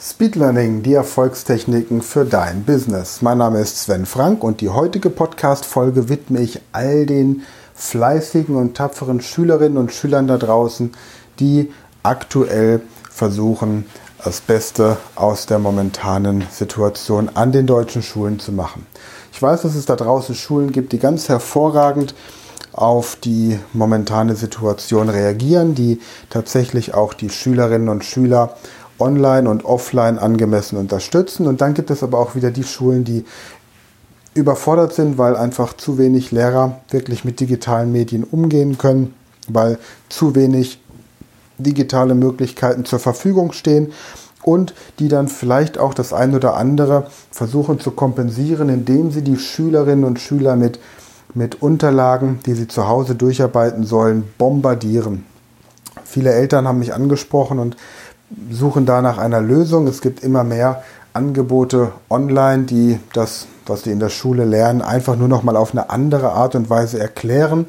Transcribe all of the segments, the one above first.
Speed Learning, die Erfolgstechniken für dein Business. Mein Name ist Sven Frank und die heutige Podcast-Folge widme ich all den fleißigen und tapferen Schülerinnen und Schülern da draußen, die aktuell versuchen, das Beste aus der momentanen Situation an den deutschen Schulen zu machen. Ich weiß, dass es da draußen Schulen gibt, die ganz hervorragend auf die momentane Situation reagieren, die tatsächlich auch die Schülerinnen und Schüler online und offline angemessen unterstützen. Und dann gibt es aber auch wieder die Schulen, die überfordert sind, weil einfach zu wenig Lehrer wirklich mit digitalen Medien umgehen können, weil zu wenig digitale Möglichkeiten zur Verfügung stehen und die dann vielleicht auch das ein oder andere versuchen zu kompensieren, indem sie die Schülerinnen und Schüler mit, mit Unterlagen, die sie zu Hause durcharbeiten sollen, bombardieren. Viele Eltern haben mich angesprochen und suchen da nach einer Lösung. Es gibt immer mehr Angebote online, die das, was sie in der Schule lernen, einfach nur noch mal auf eine andere Art und Weise erklären.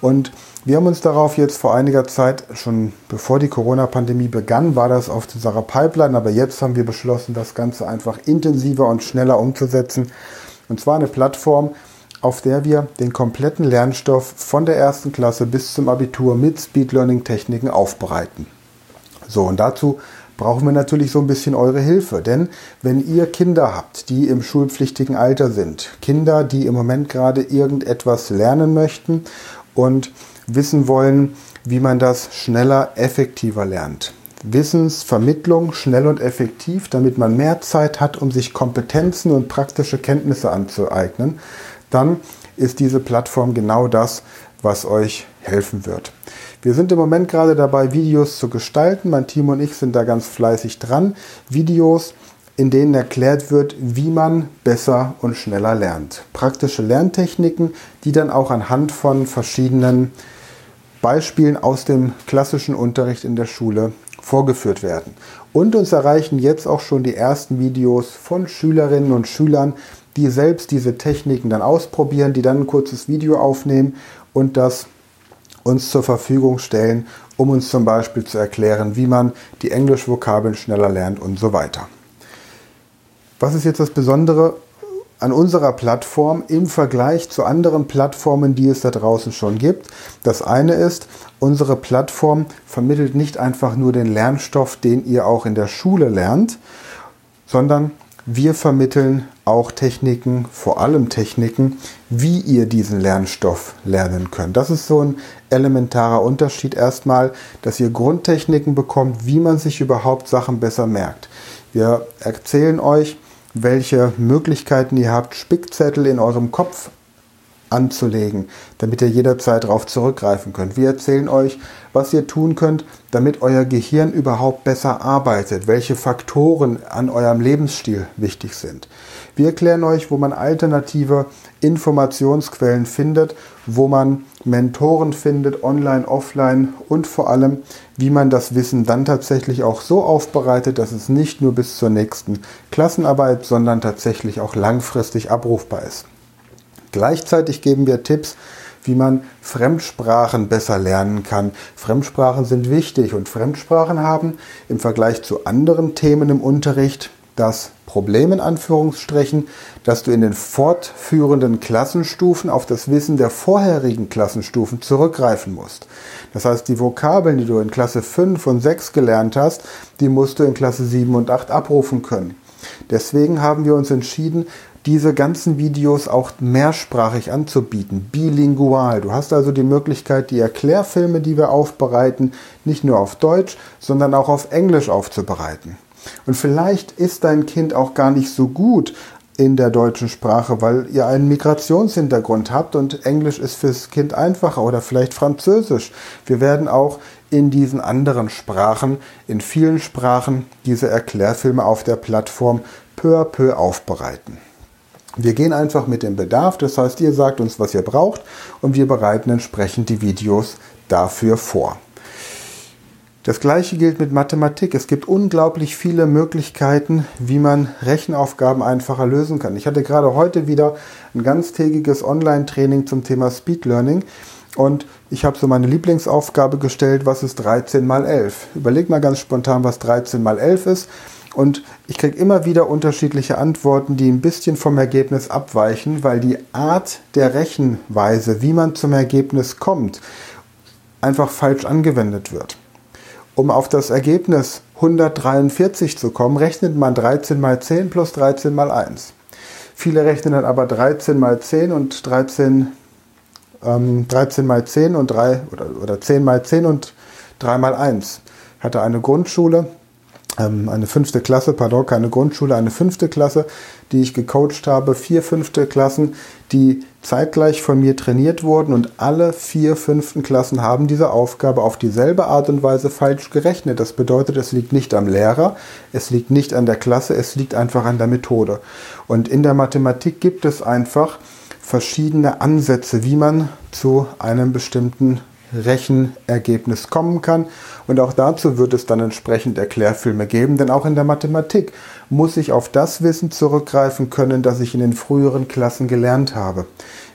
Und wir haben uns darauf jetzt vor einiger Zeit, schon bevor die Corona-Pandemie begann, war das auf unserer Pipeline, aber jetzt haben wir beschlossen, das Ganze einfach intensiver und schneller umzusetzen. Und zwar eine Plattform, auf der wir den kompletten Lernstoff von der ersten Klasse bis zum Abitur mit Speed Learning Techniken aufbereiten. So, und dazu brauchen wir natürlich so ein bisschen eure Hilfe. Denn wenn ihr Kinder habt, die im schulpflichtigen Alter sind, Kinder, die im Moment gerade irgendetwas lernen möchten und wissen wollen, wie man das schneller, effektiver lernt. Wissensvermittlung schnell und effektiv, damit man mehr Zeit hat, um sich Kompetenzen und praktische Kenntnisse anzueignen, dann ist diese Plattform genau das, was euch helfen wird. Wir sind im Moment gerade dabei, Videos zu gestalten. Mein Team und ich sind da ganz fleißig dran. Videos, in denen erklärt wird, wie man besser und schneller lernt. Praktische Lerntechniken, die dann auch anhand von verschiedenen Beispielen aus dem klassischen Unterricht in der Schule vorgeführt werden. Und uns erreichen jetzt auch schon die ersten Videos von Schülerinnen und Schülern, die selbst diese Techniken dann ausprobieren, die dann ein kurzes Video aufnehmen und das uns zur Verfügung stellen, um uns zum Beispiel zu erklären, wie man die Englischvokabeln schneller lernt und so weiter. Was ist jetzt das Besondere an unserer Plattform im Vergleich zu anderen Plattformen, die es da draußen schon gibt? Das eine ist, unsere Plattform vermittelt nicht einfach nur den Lernstoff, den ihr auch in der Schule lernt, sondern wir vermitteln auch Techniken, vor allem Techniken, wie ihr diesen Lernstoff lernen könnt. Das ist so ein elementarer Unterschied erstmal, dass ihr Grundtechniken bekommt, wie man sich überhaupt Sachen besser merkt. Wir erzählen euch, welche Möglichkeiten ihr habt, Spickzettel in eurem Kopf anzulegen, damit ihr jederzeit darauf zurückgreifen könnt. Wir erzählen euch, was ihr tun könnt, damit euer Gehirn überhaupt besser arbeitet, welche Faktoren an eurem Lebensstil wichtig sind. Wir erklären euch, wo man alternative Informationsquellen findet, wo man Mentoren findet, online, offline und vor allem, wie man das Wissen dann tatsächlich auch so aufbereitet, dass es nicht nur bis zur nächsten Klassenarbeit, sondern tatsächlich auch langfristig abrufbar ist. Gleichzeitig geben wir Tipps, wie man Fremdsprachen besser lernen kann. Fremdsprachen sind wichtig und Fremdsprachen haben im Vergleich zu anderen Themen im Unterricht das Problem in Anführungsstrichen, dass du in den fortführenden Klassenstufen auf das Wissen der vorherigen Klassenstufen zurückgreifen musst. Das heißt, die Vokabeln, die du in Klasse 5 und 6 gelernt hast, die musst du in Klasse 7 und 8 abrufen können. Deswegen haben wir uns entschieden, diese ganzen Videos auch mehrsprachig anzubieten, bilingual. Du hast also die Möglichkeit, die Erklärfilme, die wir aufbereiten, nicht nur auf Deutsch, sondern auch auf Englisch aufzubereiten. Und vielleicht ist dein Kind auch gar nicht so gut in der deutschen Sprache, weil ihr einen Migrationshintergrund habt und Englisch ist fürs Kind einfacher oder vielleicht Französisch. Wir werden auch in diesen anderen Sprachen, in vielen Sprachen, diese Erklärfilme auf der Plattform peu à peu aufbereiten. Wir gehen einfach mit dem Bedarf, das heißt, ihr sagt uns, was ihr braucht und wir bereiten entsprechend die Videos dafür vor. Das gleiche gilt mit Mathematik. Es gibt unglaublich viele Möglichkeiten, wie man Rechenaufgaben einfacher lösen kann. Ich hatte gerade heute wieder ein ganztägiges Online-Training zum Thema Speed Learning Und ich habe so meine Lieblingsaufgabe gestellt, was ist 13 mal 11? Überleg mal ganz spontan, was 13 mal 11 ist. Und ich kriege immer wieder unterschiedliche Antworten, die ein bisschen vom Ergebnis abweichen, weil die Art der Rechenweise, wie man zum Ergebnis kommt, einfach falsch angewendet wird. Um auf das Ergebnis 143 zu kommen, rechnet man 13 mal 10 plus 13 mal 1. Viele rechnen dann aber 13 mal 10 und 13, ähm, 13 mal 10 und 3 oder, oder 10 mal 10 und 3 mal 1. Ich hatte eine Grundschule, eine fünfte Klasse, pardon, keine Grundschule, eine fünfte Klasse, die ich gecoacht habe, vier fünfte Klassen, die zeitgleich von mir trainiert wurden und alle vier fünften Klassen haben diese Aufgabe auf dieselbe Art und Weise falsch gerechnet. Das bedeutet, es liegt nicht am Lehrer, es liegt nicht an der Klasse, es liegt einfach an der Methode. Und in der Mathematik gibt es einfach verschiedene Ansätze, wie man zu einem bestimmten Rechenergebnis kommen kann. Und auch dazu wird es dann entsprechend Erklärfilme geben, denn auch in der Mathematik muss ich auf das Wissen zurückgreifen können, das ich in den früheren Klassen gelernt habe.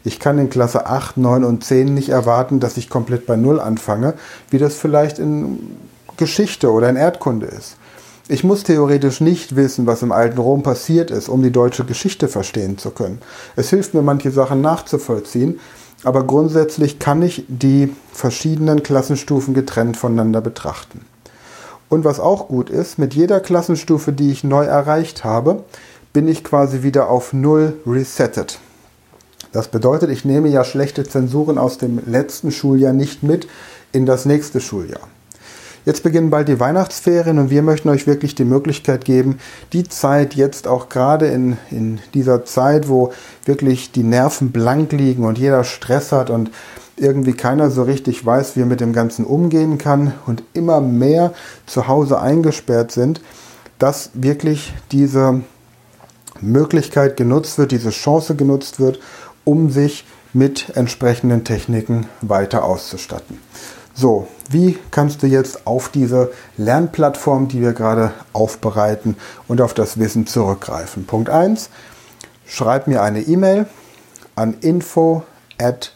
Ich kann in Klasse 8, 9 und 10 nicht erwarten, dass ich komplett bei Null anfange, wie das vielleicht in Geschichte oder in Erdkunde ist. Ich muss theoretisch nicht wissen, was im alten Rom passiert ist, um die deutsche Geschichte verstehen zu können. Es hilft mir, manche Sachen nachzuvollziehen, aber grundsätzlich kann ich die verschiedenen Klassenstufen getrennt voneinander betrachten. Und was auch gut ist, mit jeder Klassenstufe, die ich neu erreicht habe, bin ich quasi wieder auf Null resettet. Das bedeutet, ich nehme ja schlechte Zensuren aus dem letzten Schuljahr nicht mit in das nächste Schuljahr. Jetzt beginnen bald die Weihnachtsferien und wir möchten euch wirklich die Möglichkeit geben, die Zeit jetzt auch gerade in, in dieser Zeit, wo wirklich die Nerven blank liegen und jeder Stress hat und irgendwie keiner so richtig weiß, wie er mit dem Ganzen umgehen kann und immer mehr zu Hause eingesperrt sind, dass wirklich diese Möglichkeit genutzt wird, diese Chance genutzt wird, um sich mit entsprechenden Techniken weiter auszustatten. So, wie kannst du jetzt auf diese Lernplattform, die wir gerade aufbereiten und auf das Wissen zurückgreifen? Punkt 1, schreib mir eine E-Mail an info at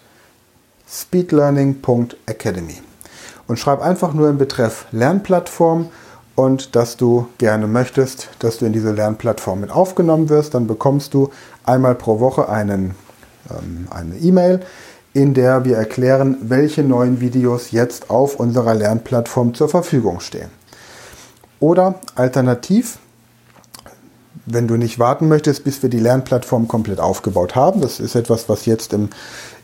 speedlearning.academy und schreib einfach nur im Betreff Lernplattform und dass du gerne möchtest, dass du in diese Lernplattform mit aufgenommen wirst. Dann bekommst du einmal pro Woche einen, ähm, eine E-Mail, in der wir erklären, welche neuen Videos jetzt auf unserer Lernplattform zur Verfügung stehen. Oder alternativ, wenn du nicht warten möchtest, bis wir die Lernplattform komplett aufgebaut haben, das ist etwas, was jetzt im,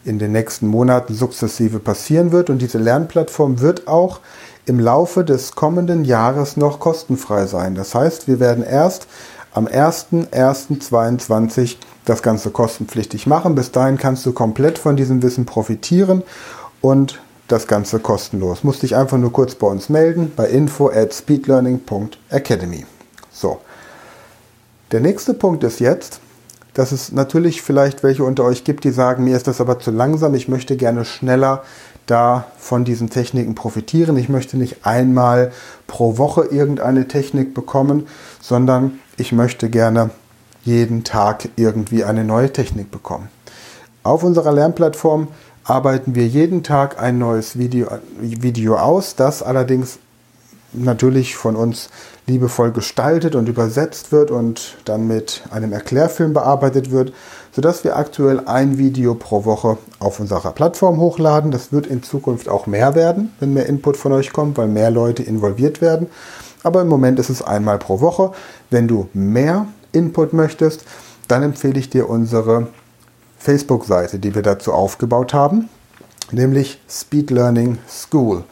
in den nächsten Monaten sukzessive passieren wird und diese Lernplattform wird auch im Laufe des kommenden Jahres noch kostenfrei sein. Das heißt, wir werden erst am 01.01.2022 das Ganze kostenpflichtig machen. Bis dahin kannst du komplett von diesem Wissen profitieren und das Ganze kostenlos. Musst dich einfach nur kurz bei uns melden bei info at speedlearning.academy. So. Der nächste Punkt ist jetzt, dass es natürlich vielleicht welche unter euch gibt, die sagen, mir ist das aber zu langsam, ich möchte gerne schneller da von diesen Techniken profitieren. Ich möchte nicht einmal pro Woche irgendeine Technik bekommen, sondern ich möchte gerne jeden Tag irgendwie eine neue Technik bekommen. Auf unserer Lernplattform arbeiten wir jeden Tag ein neues Video, Video aus, das allerdings natürlich von uns liebevoll gestaltet und übersetzt wird und dann mit einem Erklärfilm bearbeitet wird, sodass wir aktuell ein Video pro Woche auf unserer Plattform hochladen. Das wird in Zukunft auch mehr werden, wenn mehr Input von euch kommt, weil mehr Leute involviert werden. Aber im Moment ist es einmal pro Woche. Wenn du mehr Input möchtest, dann empfehle ich dir unsere Facebook-Seite, die wir dazu aufgebaut haben, nämlich Speed Learning School.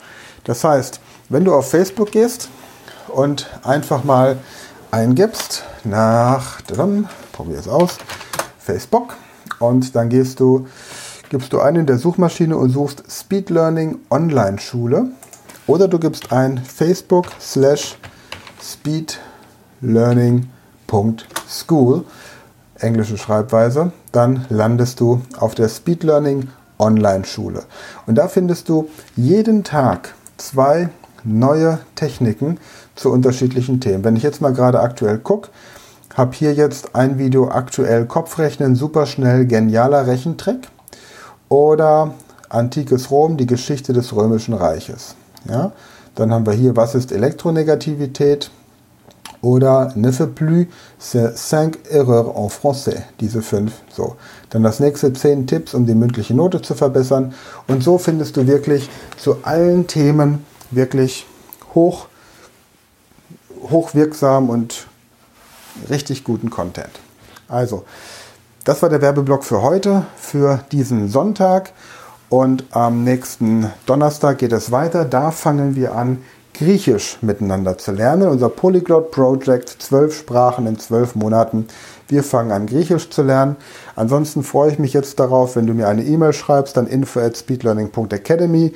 Das heißt, wenn du auf Facebook gehst und einfach mal eingibst nach, probier es aus, Facebook und dann gehst du, gibst du ein in der Suchmaschine und suchst Speed Learning Online Schule oder du gibst ein Facebook slash Speed Learning School, englische Schreibweise, dann landest du auf der Speed Learning Online Schule. Und da findest du jeden Tag zwei neue Techniken zu unterschiedlichen Themen. Wenn ich jetzt mal gerade aktuell gucke, habe hier jetzt ein Video aktuell Kopfrechnen, superschnell, genialer Rechentrick oder Antikes Rom, die Geschichte des Römischen Reiches. Ja? Dann haben wir hier, was ist Elektronegativität? Oder ne fait plus, c'est cinq erreurs en français. Diese fünf. So. Dann das nächste zehn Tipps, um die mündliche Note zu verbessern. Und so findest du wirklich zu allen Themen wirklich hoch, hochwirksam und richtig guten Content. Also, das war der Werbeblock für heute, für diesen Sonntag. Und am nächsten Donnerstag geht es weiter. Da fangen wir an, Griechisch miteinander zu lernen. Unser Polyglot Project, zwölf Sprachen in zwölf Monaten. Wir fangen an, Griechisch zu lernen. Ansonsten freue ich mich jetzt darauf, wenn du mir eine E-Mail schreibst, dann info at speedlearning.academy,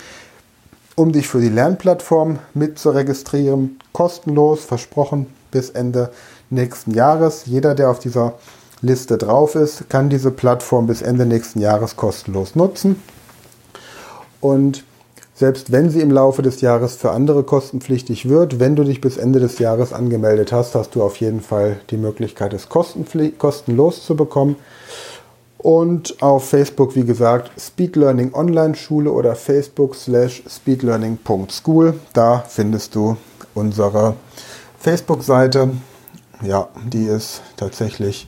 um dich für die Lernplattform mit zu registrieren. Kostenlos, versprochen, bis Ende nächsten Jahres. Jeder, der auf dieser Liste drauf ist, kann diese Plattform bis Ende nächsten Jahres kostenlos nutzen. Und selbst wenn sie im Laufe des Jahres für andere kostenpflichtig wird, wenn du dich bis Ende des Jahres angemeldet hast, hast du auf jeden Fall die Möglichkeit, es kostenlos zu bekommen. Und auf Facebook, wie gesagt, Speed Learning Online Schule oder Facebook slash speedlearning.school. Da findest du unsere Facebook-Seite. Ja, die ist tatsächlich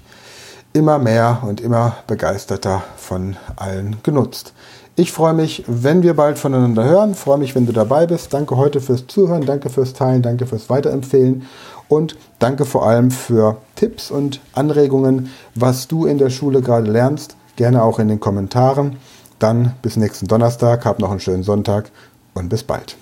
immer mehr und immer begeisterter von allen genutzt. Ich freue mich, wenn wir bald voneinander hören. Freue mich, wenn du dabei bist. Danke heute fürs Zuhören, danke fürs Teilen, danke fürs Weiterempfehlen und danke vor allem für Tipps und Anregungen, was du in der Schule gerade lernst. Gerne auch in den Kommentaren. Dann bis nächsten Donnerstag, hab noch einen schönen Sonntag und bis bald.